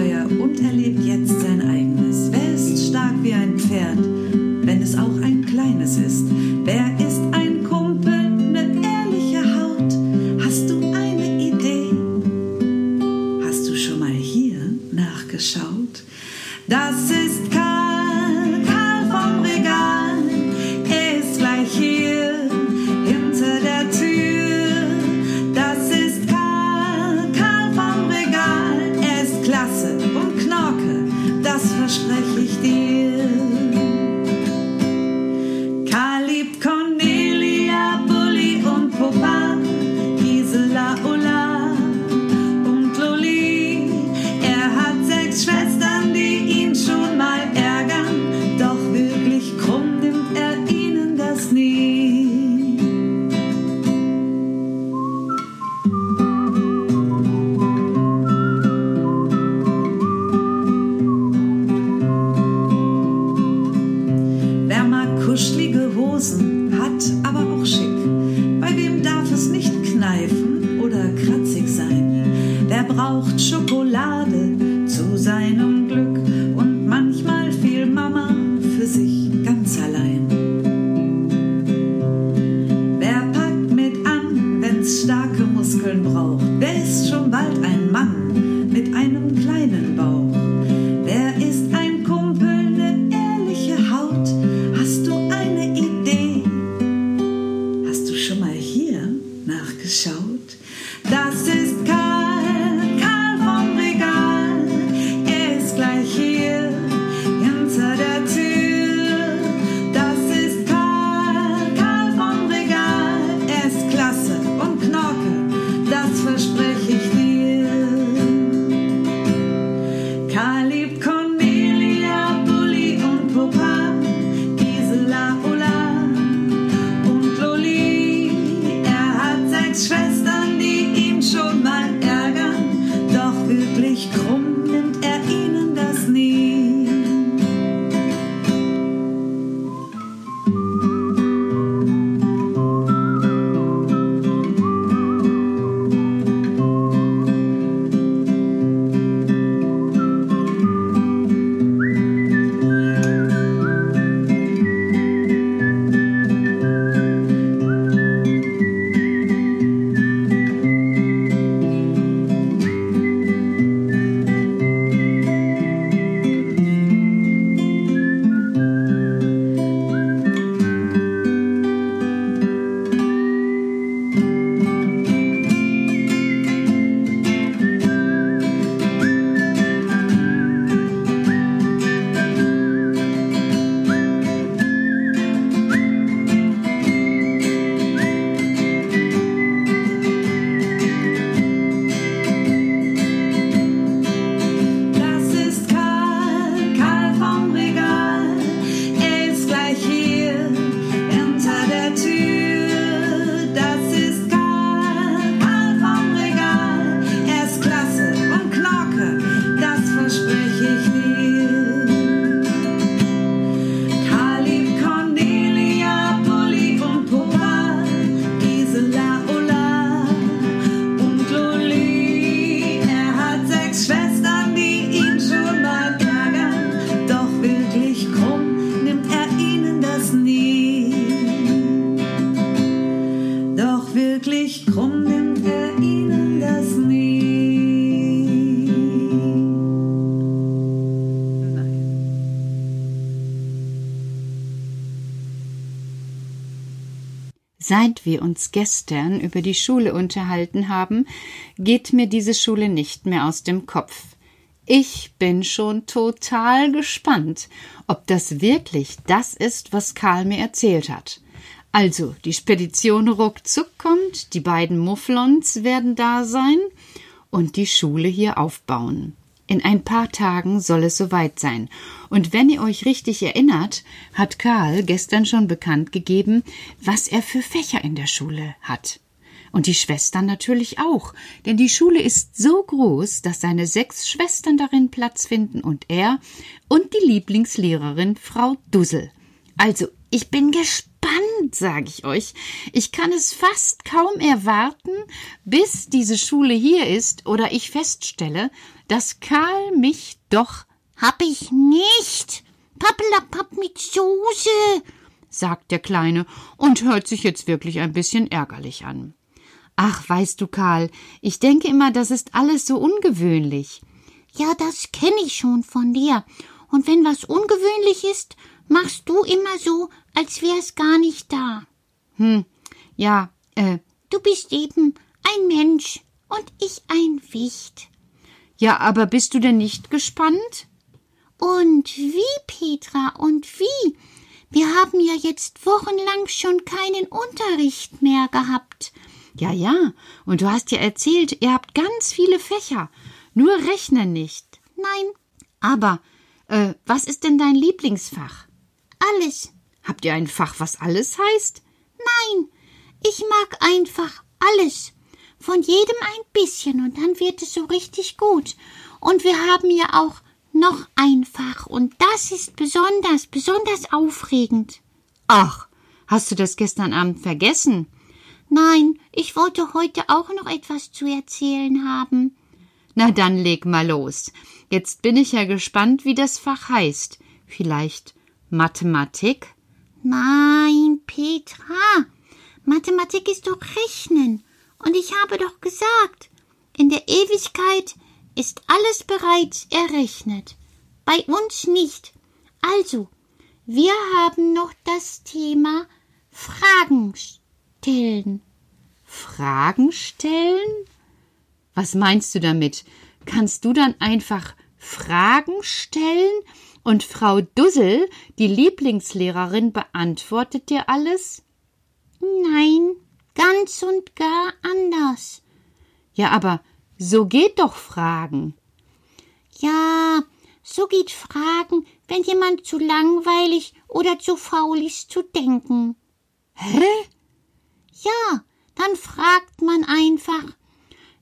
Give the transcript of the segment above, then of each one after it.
Yeah. das verspreche ich dir. Seit wir uns gestern über die Schule unterhalten haben, geht mir diese Schule nicht mehr aus dem Kopf. Ich bin schon total gespannt, ob das wirklich das ist, was Karl mir erzählt hat. Also, die Spedition ruckzuck kommt, die beiden Mufflons werden da sein und die Schule hier aufbauen. In ein paar Tagen soll es soweit sein. Und wenn ihr euch richtig erinnert, hat Karl gestern schon bekannt gegeben, was er für Fächer in der Schule hat. Und die Schwestern natürlich auch, denn die Schule ist so groß, dass seine sechs Schwestern darin Platz finden und er und die Lieblingslehrerin Frau Dussel. Also, ich bin gespannt, sage ich euch. Ich kann es fast kaum erwarten, bis diese Schule hier ist oder ich feststelle, dass Karl mich doch hab ich nicht. Pappelapapp mit Soße, sagt der Kleine und hört sich jetzt wirklich ein bisschen ärgerlich an. Ach, weißt du, Karl, ich denke immer, das ist alles so ungewöhnlich. Ja, das kenne ich schon von dir. Und wenn was ungewöhnlich ist, machst du immer so, als wär's gar nicht da. Hm, ja, äh. Du bist eben ein Mensch und ich ein Wicht. Ja, aber bist du denn nicht gespannt? Und wie, Petra, und wie? Wir haben ja jetzt wochenlang schon keinen Unterricht mehr gehabt. Ja, ja, und du hast ja erzählt, ihr habt ganz viele Fächer, nur Rechnen nicht. Nein. Aber, äh, was ist denn dein Lieblingsfach? Alles. Habt ihr ein Fach, was alles heißt? Nein, ich mag einfach alles. Von jedem ein bisschen und dann wird es so richtig gut. Und wir haben ja auch noch ein Fach und das ist besonders, besonders aufregend. Ach, hast du das gestern Abend vergessen? Nein, ich wollte heute auch noch etwas zu erzählen haben. Na dann leg mal los. Jetzt bin ich ja gespannt, wie das Fach heißt. Vielleicht Mathematik? Nein, Petra. Mathematik ist doch Rechnen. Und ich habe doch gesagt, in der Ewigkeit ist alles bereits errechnet. Bei uns nicht. Also, wir haben noch das Thema Fragen stellen. Fragen stellen? Was meinst du damit? Kannst du dann einfach Fragen stellen und Frau Dussel, die Lieblingslehrerin, beantwortet dir alles? Nein, ganz und gar anders. Ja, aber so geht doch Fragen. Ja, so geht Fragen, wenn jemand zu langweilig oder zu faul ist zu denken. Hä? Ja, dann fragt man einfach,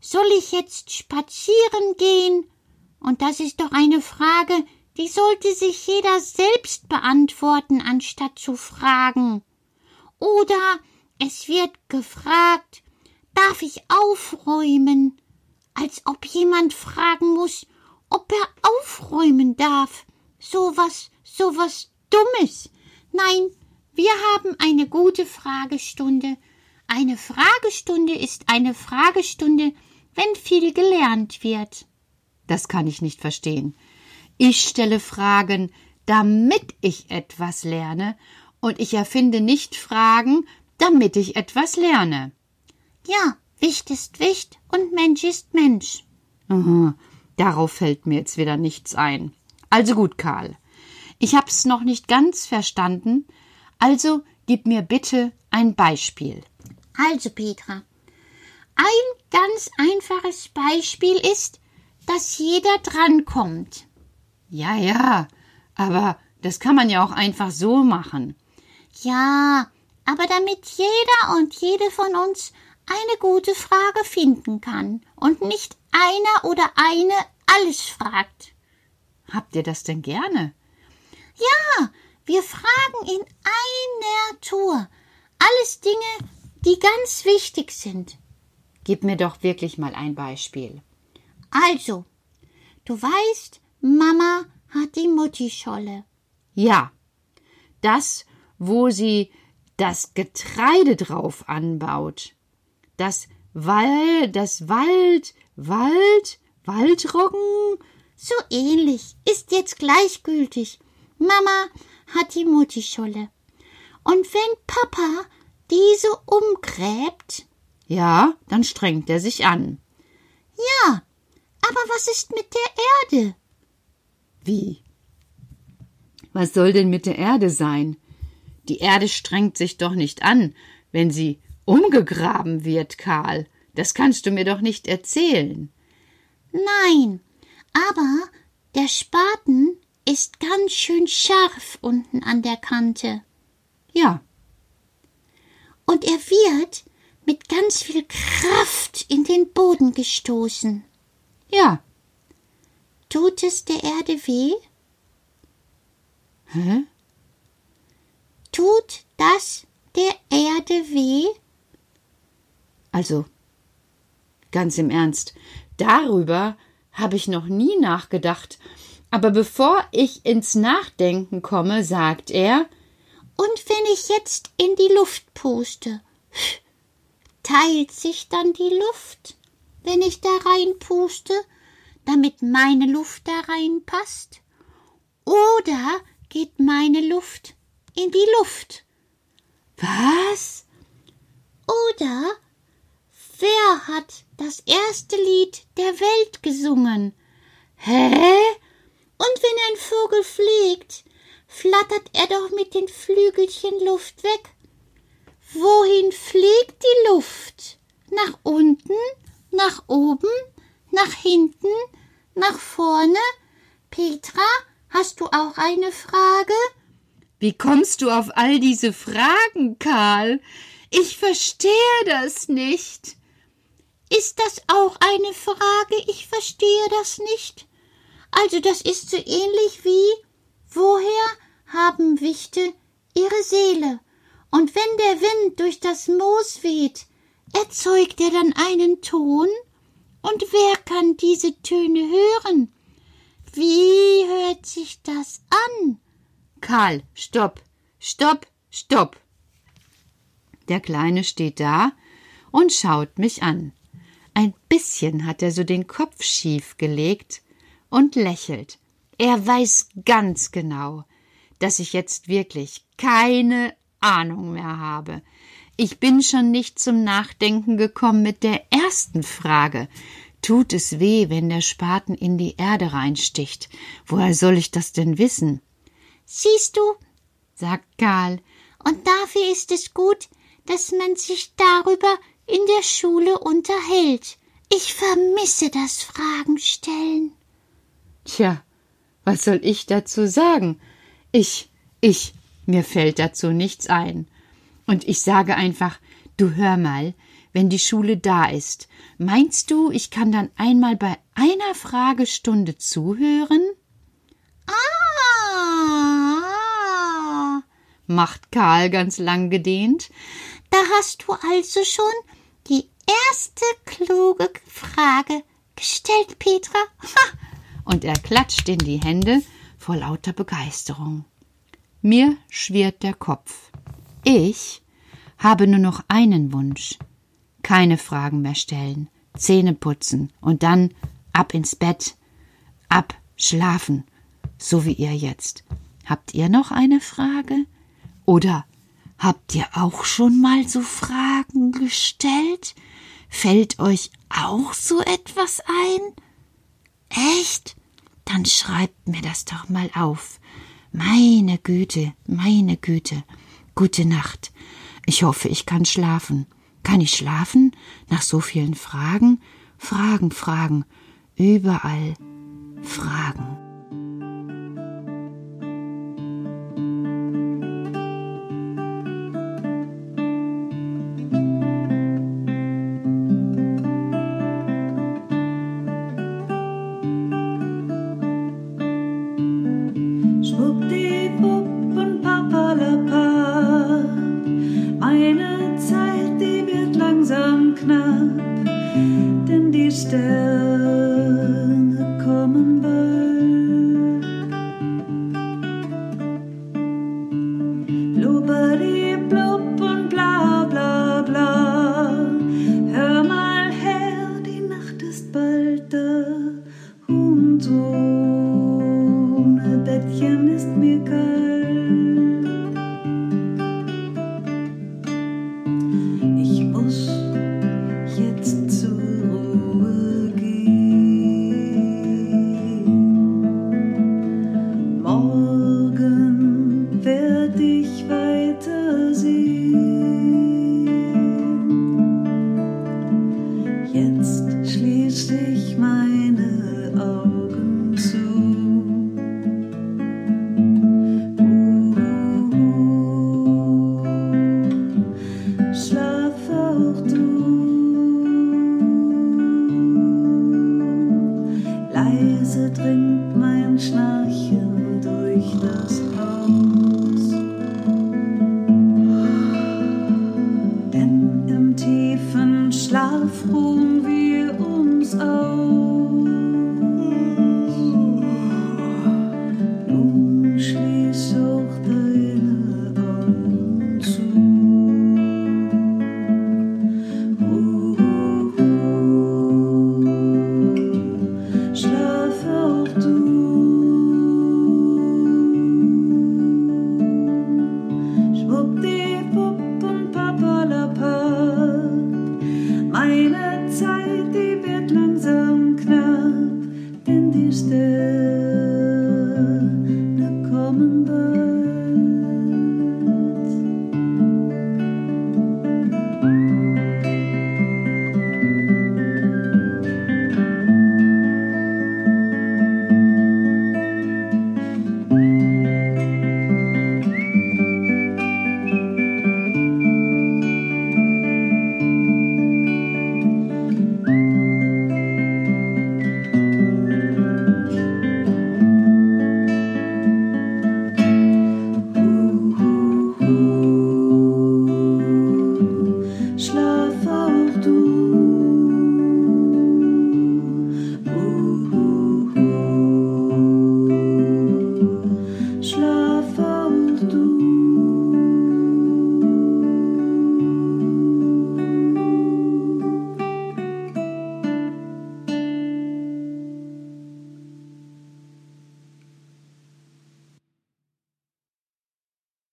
soll ich jetzt spazieren gehen? Und das ist doch eine Frage, die sollte sich jeder selbst beantworten, anstatt zu fragen. Oder es wird gefragt, darf ich aufräumen? Als ob jemand fragen muss, ob er aufräumen darf. So was, so was Dummes. Nein, wir haben eine gute Fragestunde. Eine Fragestunde ist eine Fragestunde, wenn viel gelernt wird. Das kann ich nicht verstehen. Ich stelle Fragen, damit ich etwas lerne, und ich erfinde nicht Fragen, damit ich etwas lerne. Ja, Wicht ist Wicht und Mensch ist Mensch. Aha, darauf fällt mir jetzt wieder nichts ein. Also gut, Karl. Ich hab's noch nicht ganz verstanden, also gib mir bitte ein Beispiel. Also, Petra, ein ganz einfaches Beispiel ist, dass jeder drankommt. Ja, ja, aber das kann man ja auch einfach so machen. Ja, aber damit jeder und jede von uns eine gute Frage finden kann und nicht einer oder eine alles fragt. Habt ihr das denn gerne? Ja, wir fragen in einer Tour. Alles Dinge, die ganz wichtig sind. Gib mir doch wirklich mal ein Beispiel. Also, du weißt, Mama hat die Muttischolle. Ja, das, wo sie das Getreide drauf anbaut. Das Wald, das Wald, Wald, Waldroggen. So ähnlich, ist jetzt gleichgültig. Mama hat die Muttischolle. Und wenn Papa diese umgräbt? Ja, dann strengt er sich an. Ja, aber was ist mit der Erde? Wie? Was soll denn mit der Erde sein? Die Erde strengt sich doch nicht an, wenn sie umgegraben wird, Karl. Das kannst du mir doch nicht erzählen. Nein, aber der Spaten ist ganz schön scharf unten an der Kante. Ja. Und er wird, mit ganz viel Kraft in den Boden gestoßen. Ja. Tut es der Erde weh? Hä? Tut das der Erde weh? Also, ganz im Ernst, darüber habe ich noch nie nachgedacht. Aber bevor ich ins Nachdenken komme, sagt er, und wenn ich jetzt in die Luft puste, teilt sich dann die Luft, wenn ich da reinpuste, damit meine Luft da reinpasst? Oder geht meine Luft in die Luft? Was? Oder wer hat das erste Lied der Welt gesungen? Hä? Und wenn ein Vogel fliegt, flattert er doch mit den Flügelchen Luft weg. Wohin fliegt die Luft? Nach unten? Nach oben? Nach hinten? Nach vorne? Petra, hast du auch eine Frage? Wie kommst du auf all diese Fragen, Karl? Ich verstehe das nicht. Ist das auch eine Frage? Ich verstehe das nicht. Also das ist so ähnlich wie woher haben Wichte ihre Seele? Und wenn der Wind durch das Moos weht, erzeugt er dann einen Ton? Und wer kann diese Töne hören? Wie hört sich das an? Karl, stopp, stopp, stopp. Der Kleine steht da und schaut mich an. Ein bisschen hat er so den Kopf schief gelegt und lächelt. Er weiß ganz genau, dass ich jetzt wirklich keine Ahnung mehr habe. Ich bin schon nicht zum Nachdenken gekommen mit der ersten Frage. Tut es weh, wenn der Spaten in die Erde reinsticht? Woher soll ich das denn wissen? Siehst du, sagt Karl, und dafür ist es gut, dass man sich darüber in der Schule unterhält. Ich vermisse das Fragenstellen. Tja, was soll ich dazu sagen? Ich, ich, mir fällt dazu nichts ein. Und ich sage einfach, du hör mal, wenn die Schule da ist, meinst du, ich kann dann einmal bei einer Fragestunde zuhören? Ah, macht Karl ganz lang gedehnt. Da hast du also schon die erste kluge Frage gestellt, Petra. Ha! Und er klatscht in die Hände vor lauter Begeisterung. Mir schwirrt der Kopf. Ich habe nur noch einen Wunsch. Keine Fragen mehr stellen, Zähne putzen und dann ab ins Bett, ab schlafen, so wie ihr jetzt. Habt ihr noch eine Frage? Oder habt ihr auch schon mal so Fragen gestellt? Fällt euch auch so etwas ein? Echt? Dann schreibt mir das doch mal auf. Meine Güte, meine Güte. Gute Nacht. Ich hoffe, ich kann schlafen. Kann ich schlafen? Nach so vielen Fragen? Fragen, Fragen. Überall Fragen. Jetzt schließ ich meine